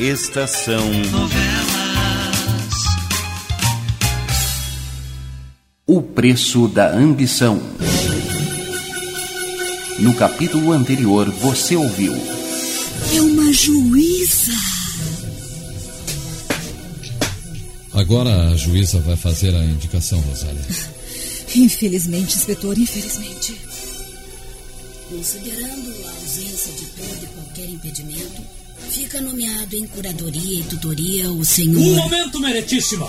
Estação Novelas. O Preço da Ambição. No capítulo anterior, você ouviu. É uma juíza. Agora a juíza vai fazer a indicação, Rosália. Infelizmente, inspetor, infelizmente. Considerando a ausência de todo e qualquer impedimento, fica nomeado em curadoria e tutoria o senhor. Um momento, meritíssima!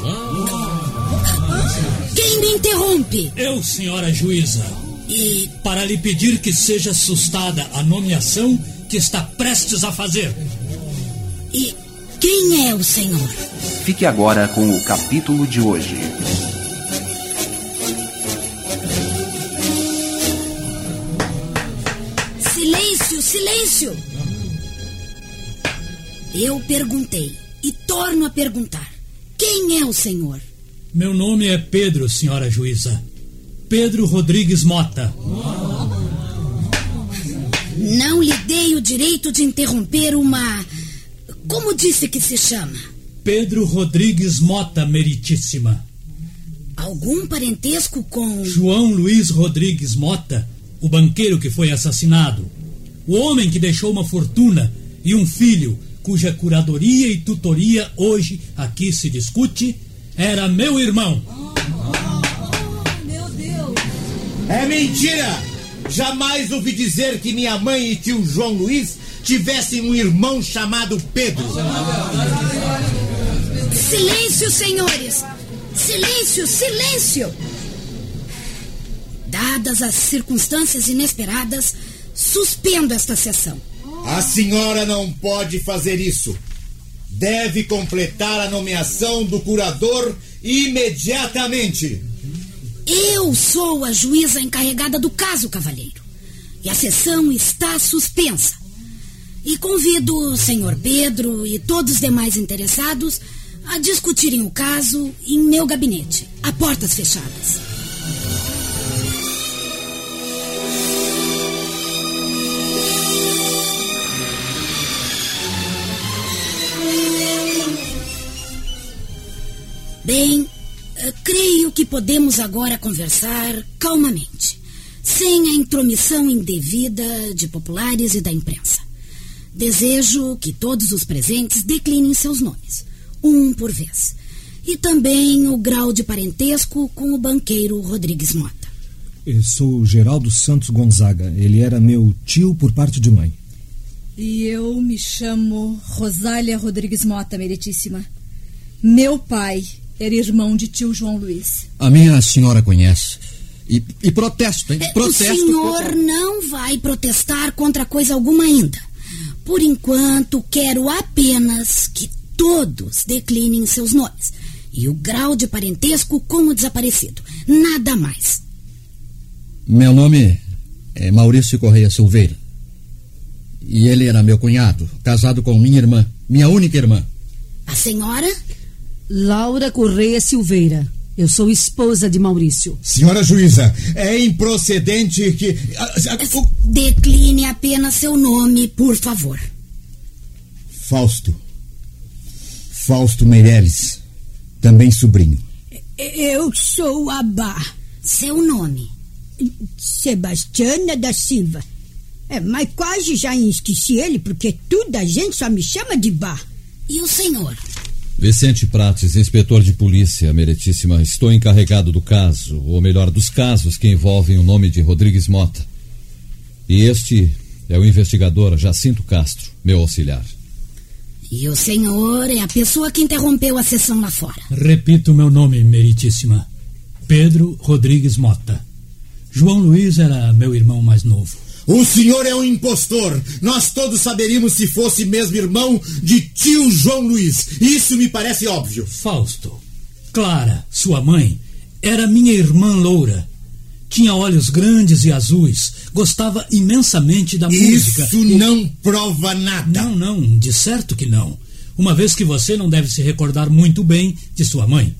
Quem me interrompe? Eu, senhora juíza, E para lhe pedir que seja sustada a nomeação que está prestes a fazer. E quem é o senhor? Fique agora com o capítulo de hoje. Silêncio, silêncio! Eu perguntei e torno a perguntar: quem é o senhor? Meu nome é Pedro, senhora juíza. Pedro Rodrigues Mota. Não lhe dei o direito de interromper uma. Como disse que se chama? Pedro Rodrigues Mota, meritíssima. Algum parentesco com. João Luiz Rodrigues Mota, o banqueiro que foi assassinado. O homem que deixou uma fortuna e um filho cuja curadoria e tutoria hoje aqui se discute, era meu irmão. É mentira! Jamais ouvi dizer que minha mãe e tio João Luiz tivessem um irmão chamado Pedro. Silêncio, senhores! Silêncio, silêncio! Dadas as circunstâncias inesperadas, suspendo esta sessão. A senhora não pode fazer isso. Deve completar a nomeação do curador imediatamente. Eu sou a juíza encarregada do caso, cavalheiro. E a sessão está suspensa. E convido o senhor Pedro e todos os demais interessados a discutirem o caso em meu gabinete, a portas fechadas. Bem, eh, creio que podemos agora conversar calmamente, sem a intromissão indevida de populares e da imprensa. Desejo que todos os presentes declinem seus nomes, um por vez, e também o grau de parentesco com o banqueiro Rodrigues Mota. Eu sou Geraldo Santos Gonzaga. Ele era meu tio por parte de mãe. E eu me chamo Rosália Rodrigues Mota, meritíssima. Meu pai era irmão de tio João Luiz. A minha senhora conhece. E, e protesto, hein? Protesto. o senhor não vai protestar contra coisa alguma ainda. Por enquanto, quero apenas que todos declinem seus nomes e o grau de parentesco com o desaparecido. Nada mais. Meu nome é Maurício Correia Silveira. E ele era meu cunhado, casado com minha irmã, minha única irmã. A senhora? Laura Correia Silveira. Eu sou esposa de Maurício. Senhora juíza, é improcedente que. a- a- o- Decline apenas seu nome, por favor. Fausto. Fausto Meirelles. Também sobrinho. Eu sou a Bá, Seu nome. Sebastiana da Silva. É, mas quase já esqueci ele, porque toda a gente só me chama de Bá. E o senhor? Vicente Prates, inspetor de polícia, meritíssima. Estou encarregado do caso, ou melhor, dos casos que envolvem o nome de Rodrigues Mota. E este é o investigador Jacinto Castro, meu auxiliar. E o senhor é a pessoa que interrompeu a sessão lá fora. Repito meu nome, meritíssima. Pedro Rodrigues Mota. João Luiz era meu irmão mais novo. O senhor é um impostor. Nós todos saberíamos se fosse mesmo irmão de tio João Luiz. Isso me parece óbvio. Fausto. Clara, sua mãe, era minha irmã loura. Tinha olhos grandes e azuis. Gostava imensamente da música. Isso não prova nada. Não, não, de certo que não. Uma vez que você não deve se recordar muito bem de sua mãe.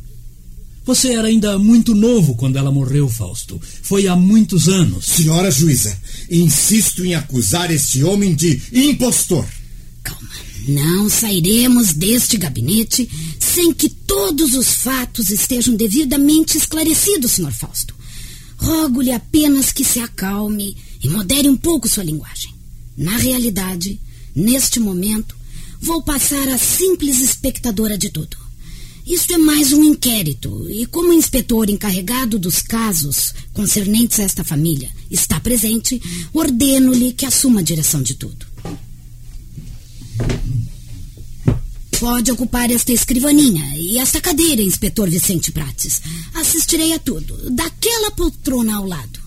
Você era ainda muito novo quando ela morreu, Fausto. Foi há muitos anos. Senhora juíza, insisto em acusar este homem de impostor. Calma. Não sairemos deste gabinete sem que todos os fatos estejam devidamente esclarecidos, Sr. Fausto. Rogo-lhe apenas que se acalme e modere um pouco sua linguagem. Na realidade, neste momento, vou passar a simples espectadora de tudo. Isto é mais um inquérito, e como inspetor encarregado dos casos concernentes a esta família está presente, ordeno-lhe que assuma a direção de tudo. Pode ocupar esta escrivaninha e esta cadeira, inspetor Vicente Prates. Assistirei a tudo, daquela poltrona ao lado.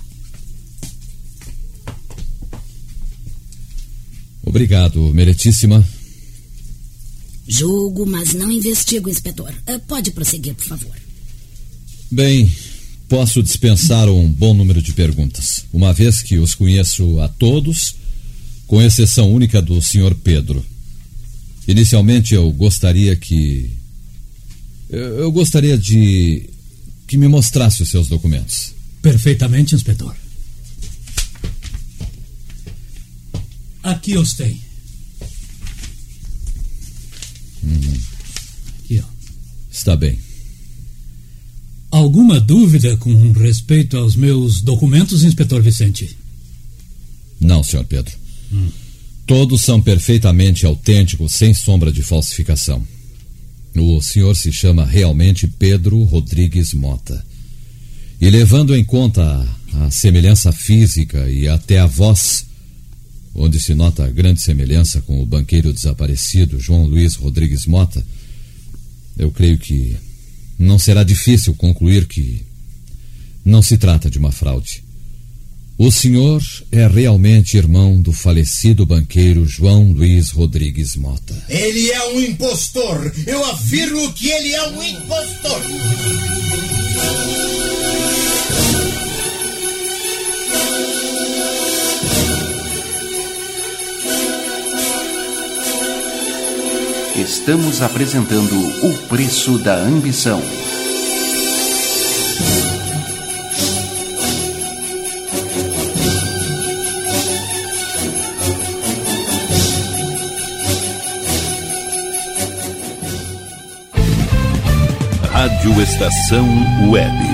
Obrigado, meritíssima. Julgo, mas não investigo, inspetor. Eh, Pode prosseguir, por favor. Bem, posso dispensar um bom número de perguntas, uma vez que os conheço a todos, com exceção única do Sr. Pedro. Inicialmente eu gostaria que. Eu eu gostaria de que me mostrasse os seus documentos. Perfeitamente, inspetor. Aqui os tem. Aqui, ó. Está bem. Alguma dúvida com respeito aos meus documentos, inspetor Vicente? Não, Sr. Pedro. Todos são perfeitamente autênticos, sem sombra de falsificação. O senhor se chama realmente Pedro Rodrigues Mota. E levando em conta a, a semelhança física e até a voz, onde se nota a grande semelhança com o banqueiro desaparecido João Luiz Rodrigues Mota, eu creio que não será difícil concluir que não se trata de uma fraude. O senhor é realmente irmão do falecido banqueiro João Luiz Rodrigues Mota. Ele é um impostor. Eu afirmo que ele é um impostor. Estamos apresentando O Preço da Ambição. Rádio Estação Web.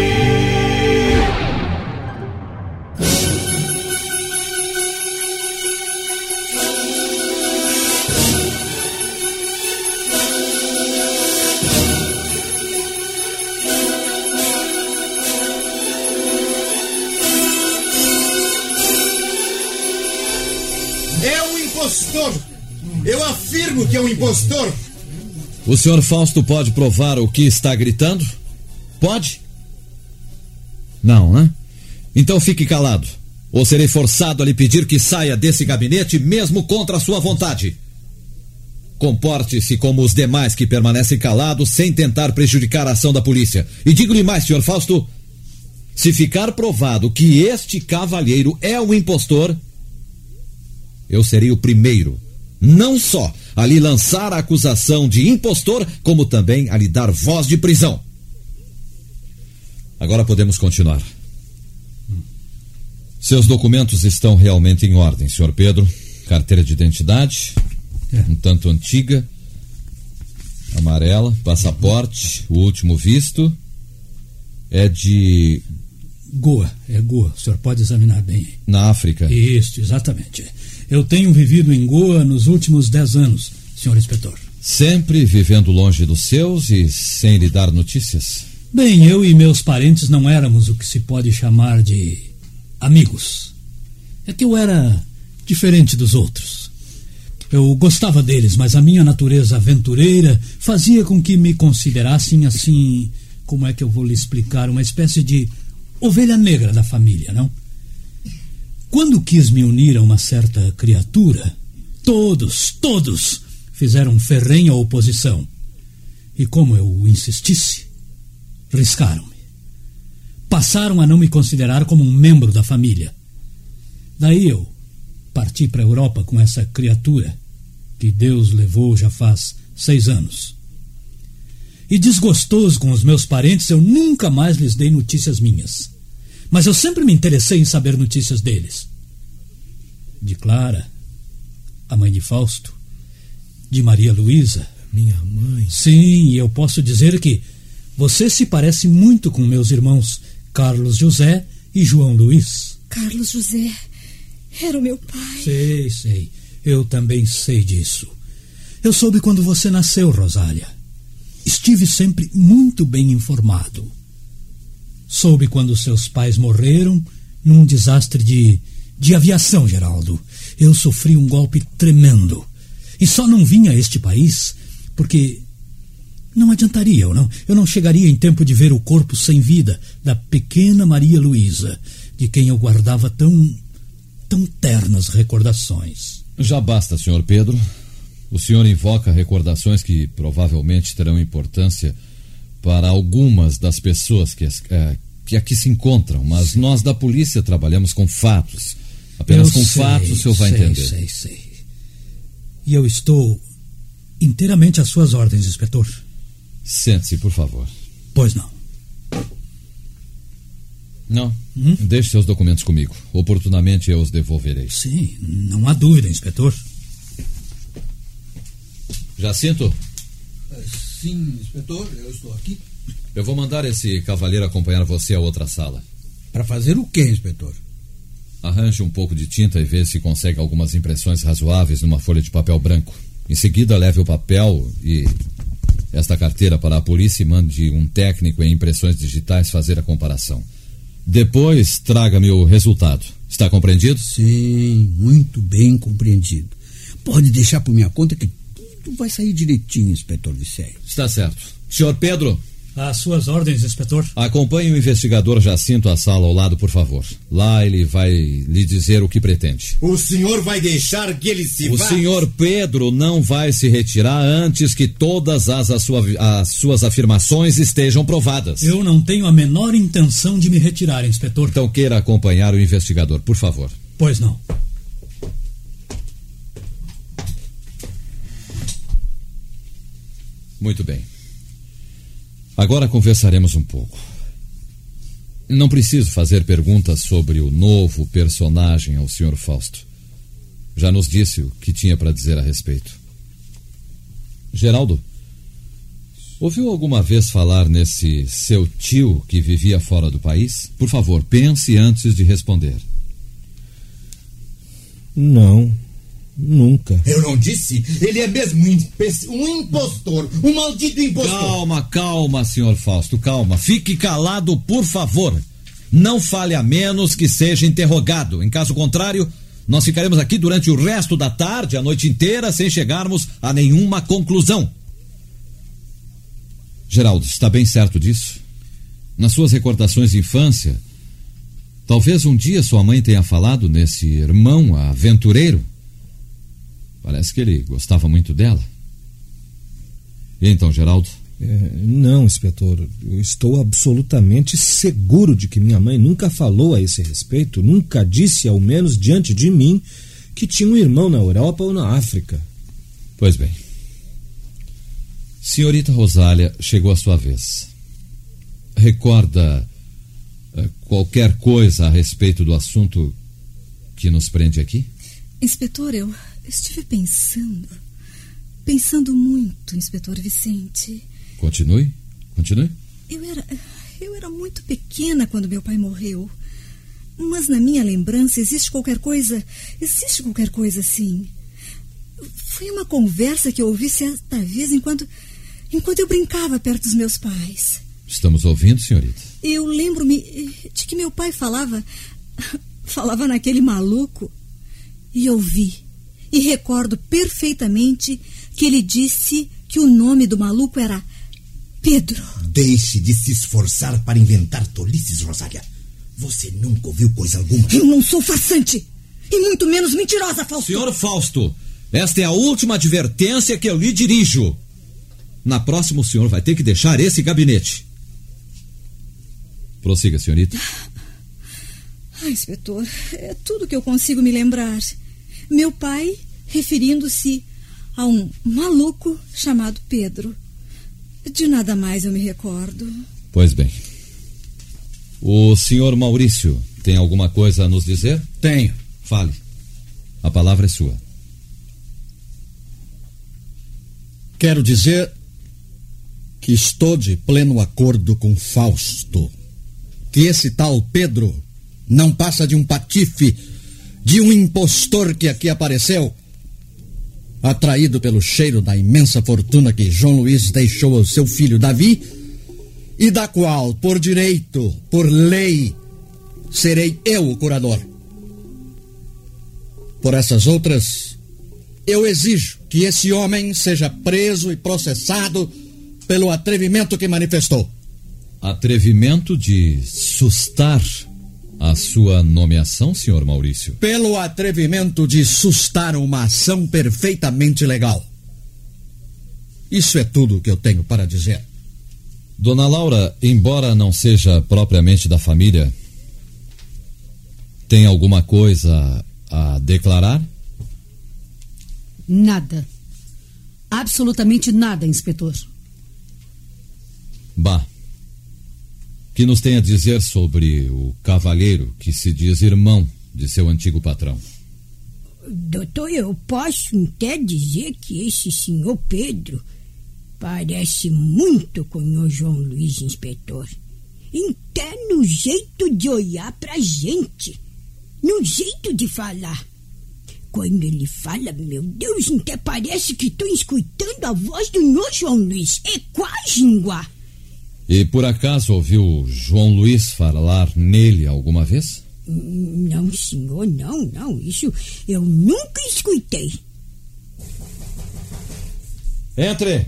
Impostor! Eu afirmo que é um impostor! O senhor Fausto pode provar o que está gritando? Pode? Não, né? Então fique calado. Ou serei forçado a lhe pedir que saia desse gabinete mesmo contra a sua vontade. Comporte-se como os demais que permanecem calados sem tentar prejudicar a ação da polícia. E digo-lhe mais, senhor Fausto: se ficar provado que este cavalheiro é o impostor, eu serei o primeiro, não só a lhe lançar a acusação de impostor, como também a lhe dar voz de prisão. Agora podemos continuar. Seus documentos estão realmente em ordem, senhor Pedro. Carteira de identidade, um tanto antiga, amarela, passaporte, o último visto é de Goa, é Goa. O senhor pode examinar bem. na África. Isso, exatamente. Eu tenho vivido em Goa nos últimos dez anos, senhor inspetor. Sempre vivendo longe dos seus e sem lhe dar notícias? Bem, eu e meus parentes não éramos o que se pode chamar de amigos. É que eu era diferente dos outros. Eu gostava deles, mas a minha natureza aventureira fazia com que me considerassem assim. Como é que eu vou lhe explicar? Uma espécie de ovelha negra da família, não? Quando quis me unir a uma certa criatura, todos, todos fizeram ferrenha oposição. E como eu insistisse, riscaram-me. Passaram a não me considerar como um membro da família. Daí eu parti para a Europa com essa criatura que Deus levou já faz seis anos. E desgostoso com os meus parentes, eu nunca mais lhes dei notícias minhas. Mas eu sempre me interessei em saber notícias deles. De Clara, a mãe de Fausto, de Maria Luísa. Minha mãe. Sim, e eu posso dizer que você se parece muito com meus irmãos Carlos José e João Luiz. Carlos José era o meu pai. Sei, sei. Eu também sei disso. Eu soube quando você nasceu, Rosália. Estive sempre muito bem informado. Soube quando seus pais morreram num desastre de, de aviação, Geraldo. Eu sofri um golpe tremendo. E só não vim a este país porque não adiantaria, eu não. Eu não chegaria em tempo de ver o corpo sem vida da pequena Maria Luísa, de quem eu guardava tão tão ternas recordações. Já basta, senhor Pedro. O senhor invoca recordações que provavelmente terão importância para algumas das pessoas que, eh, que aqui se encontram, mas nós da polícia trabalhamos com fatos. Apenas Eu com sei, fatos o senhor vai sei, entender. Sei, sei. E eu estou inteiramente às suas ordens, inspetor. Sente-se, por favor. Pois não. Não. Deixe seus documentos comigo. Oportunamente eu os devolverei. Sim, não há dúvida, inspetor. Jacinto, Sim, inspetor, eu estou aqui. eu vou mandar esse cavalheiro acompanhar você a outra sala. Para fazer o quê, inspetor? Arranje um pouco de tinta e vê se consegue algumas impressões razoáveis numa folha de papel branco. Em seguida, leve o papel e esta carteira para a polícia e mande um técnico em impressões digitais fazer a comparação. Depois, traga-me o resultado. Está compreendido? Sim, muito bem compreendido. Pode deixar por minha conta que tudo vai sair direitinho, inspetor Vicéio. Está certo. Senhor Pedro, Às suas ordens, inspetor. acompanhe o investigador Jacinto à sala ao lado, por favor. Lá ele vai lhe dizer o que pretende. O senhor vai deixar que ele se O vá? senhor Pedro não vai se retirar antes que todas as, as sua- as suas afirmações estejam provadas. Eu não tenho a menor intenção de me retirar, inspetor. Então queira acompanhar o investigador, por favor. Pois não. Muito bem. Agora conversaremos um pouco. Não preciso fazer perguntas sobre o novo personagem ao Sr. Fausto. Já nos disse o que tinha para dizer a respeito. Geraldo, ouviu alguma vez falar nesse seu tio que vivia fora do país? Por favor, pense antes de responder. Não, nunca. Eu não disse? Ele é mesmo um, um impostor, um maldito impostor. Calma, calma, senhor Fausto, calma. Fique calado, por favor. Não fale a menos que seja interrogado. Em caso contrário, nós ficaremos aqui durante o resto da tarde, a noite inteira, sem chegarmos a nenhuma conclusão. Geraldo, está bem certo disso? Nas suas recordações de infância, talvez um dia sua mãe tenha falado nesse irmão aventureiro. Parece que ele gostava muito dela. E então, Geraldo? É, não, inspetor. Eu estou absolutamente seguro de que minha mãe nunca falou a esse respeito, nunca disse, ao menos diante de mim, que tinha um irmão na Europa ou na África. Pois bem. Senhorita Rosália, chegou a sua vez. Recorda eh, qualquer coisa a respeito do assunto que nos prende aqui? Inspetor, eu estive pensando. Pensando muito, inspetor Vicente. Continue, continue. Eu era, eu era muito pequena quando meu pai morreu. Mas na minha lembrança existe qualquer coisa. Existe qualquer coisa assim. Foi uma conversa que eu ouvi certa vez enquanto. enquanto eu brincava perto dos meus pais. Estamos ouvindo, senhorita? Eu lembro-me de que meu pai falava. falava naquele maluco. E eu vi. E recordo perfeitamente que ele disse que o nome do maluco era Pedro. Deixe de se esforçar para inventar tolices, Rosália. Você nunca ouviu coisa alguma. Eu não sou farsante. E muito menos mentirosa, Fausto. Senhor Fausto, esta é a última advertência que eu lhe dirijo. Na próxima, o senhor vai ter que deixar esse gabinete. Prossiga, senhorita. Ah, inspetor, é tudo que eu consigo me lembrar. Meu pai referindo-se a um maluco chamado Pedro. De nada mais eu me recordo. Pois bem. O senhor Maurício tem alguma coisa a nos dizer? Tenho. Fale. A palavra é sua. Quero dizer que estou de pleno acordo com Fausto. Que esse tal Pedro não passa de um patife, de um impostor que aqui apareceu, atraído pelo cheiro da imensa fortuna que João Luiz deixou ao seu filho Davi, e da qual, por direito, por lei, serei eu o curador. Por essas outras, eu exijo que esse homem seja preso e processado pelo atrevimento que manifestou. Atrevimento de sustar a sua nomeação, senhor Maurício? Pelo atrevimento de sustar uma ação perfeitamente legal. Isso é tudo o que eu tenho para dizer. Dona Laura, embora não seja propriamente da família, tem alguma coisa a declarar? Nada. Absolutamente nada, inspetor. Bah. Que nos tem a dizer sobre o cavalheiro que se diz irmão de seu antigo patrão? Doutor, eu posso até dizer que esse senhor Pedro parece muito com o João Luiz, inspetor. Até no jeito de olhar pra gente, no jeito de falar. Quando ele fala, meu Deus, até parece que estou escutando a voz do meu João Luiz. É quase igual. E por acaso ouviu João Luiz falar nele alguma vez? Não, senhor, não, não. Isso eu nunca escutei. Entre!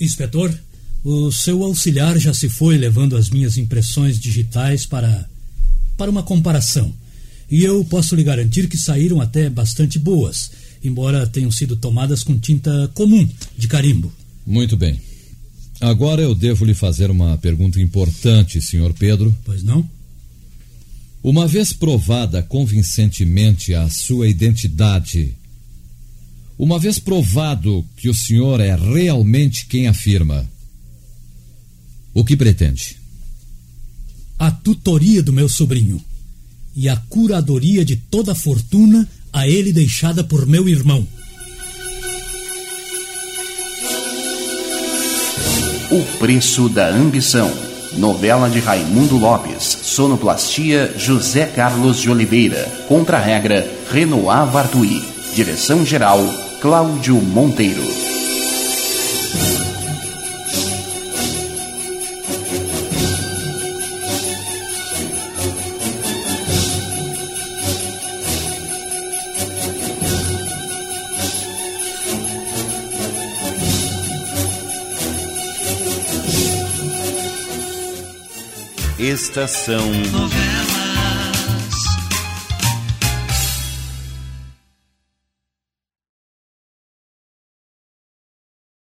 Inspetor, o seu auxiliar já se foi levando as minhas impressões digitais para para uma comparação. E eu posso lhe garantir que saíram até bastante boas, embora tenham sido tomadas com tinta comum de carimbo. Muito bem. Agora eu devo lhe fazer uma pergunta importante, senhor Pedro. Pois não? Uma vez provada convincentemente a sua identidade, uma vez provado que o senhor é realmente quem afirma, o que pretende? A tutoria do meu sobrinho e a curadoria de toda a fortuna a ele deixada por meu irmão. O Preço da Ambição. Novela de Raimundo Lopes. Sonoplastia José Carlos de Oliveira. Contra-regra Renoir Vartui. Direção-geral Cláudio Monteiro. Estação Novela.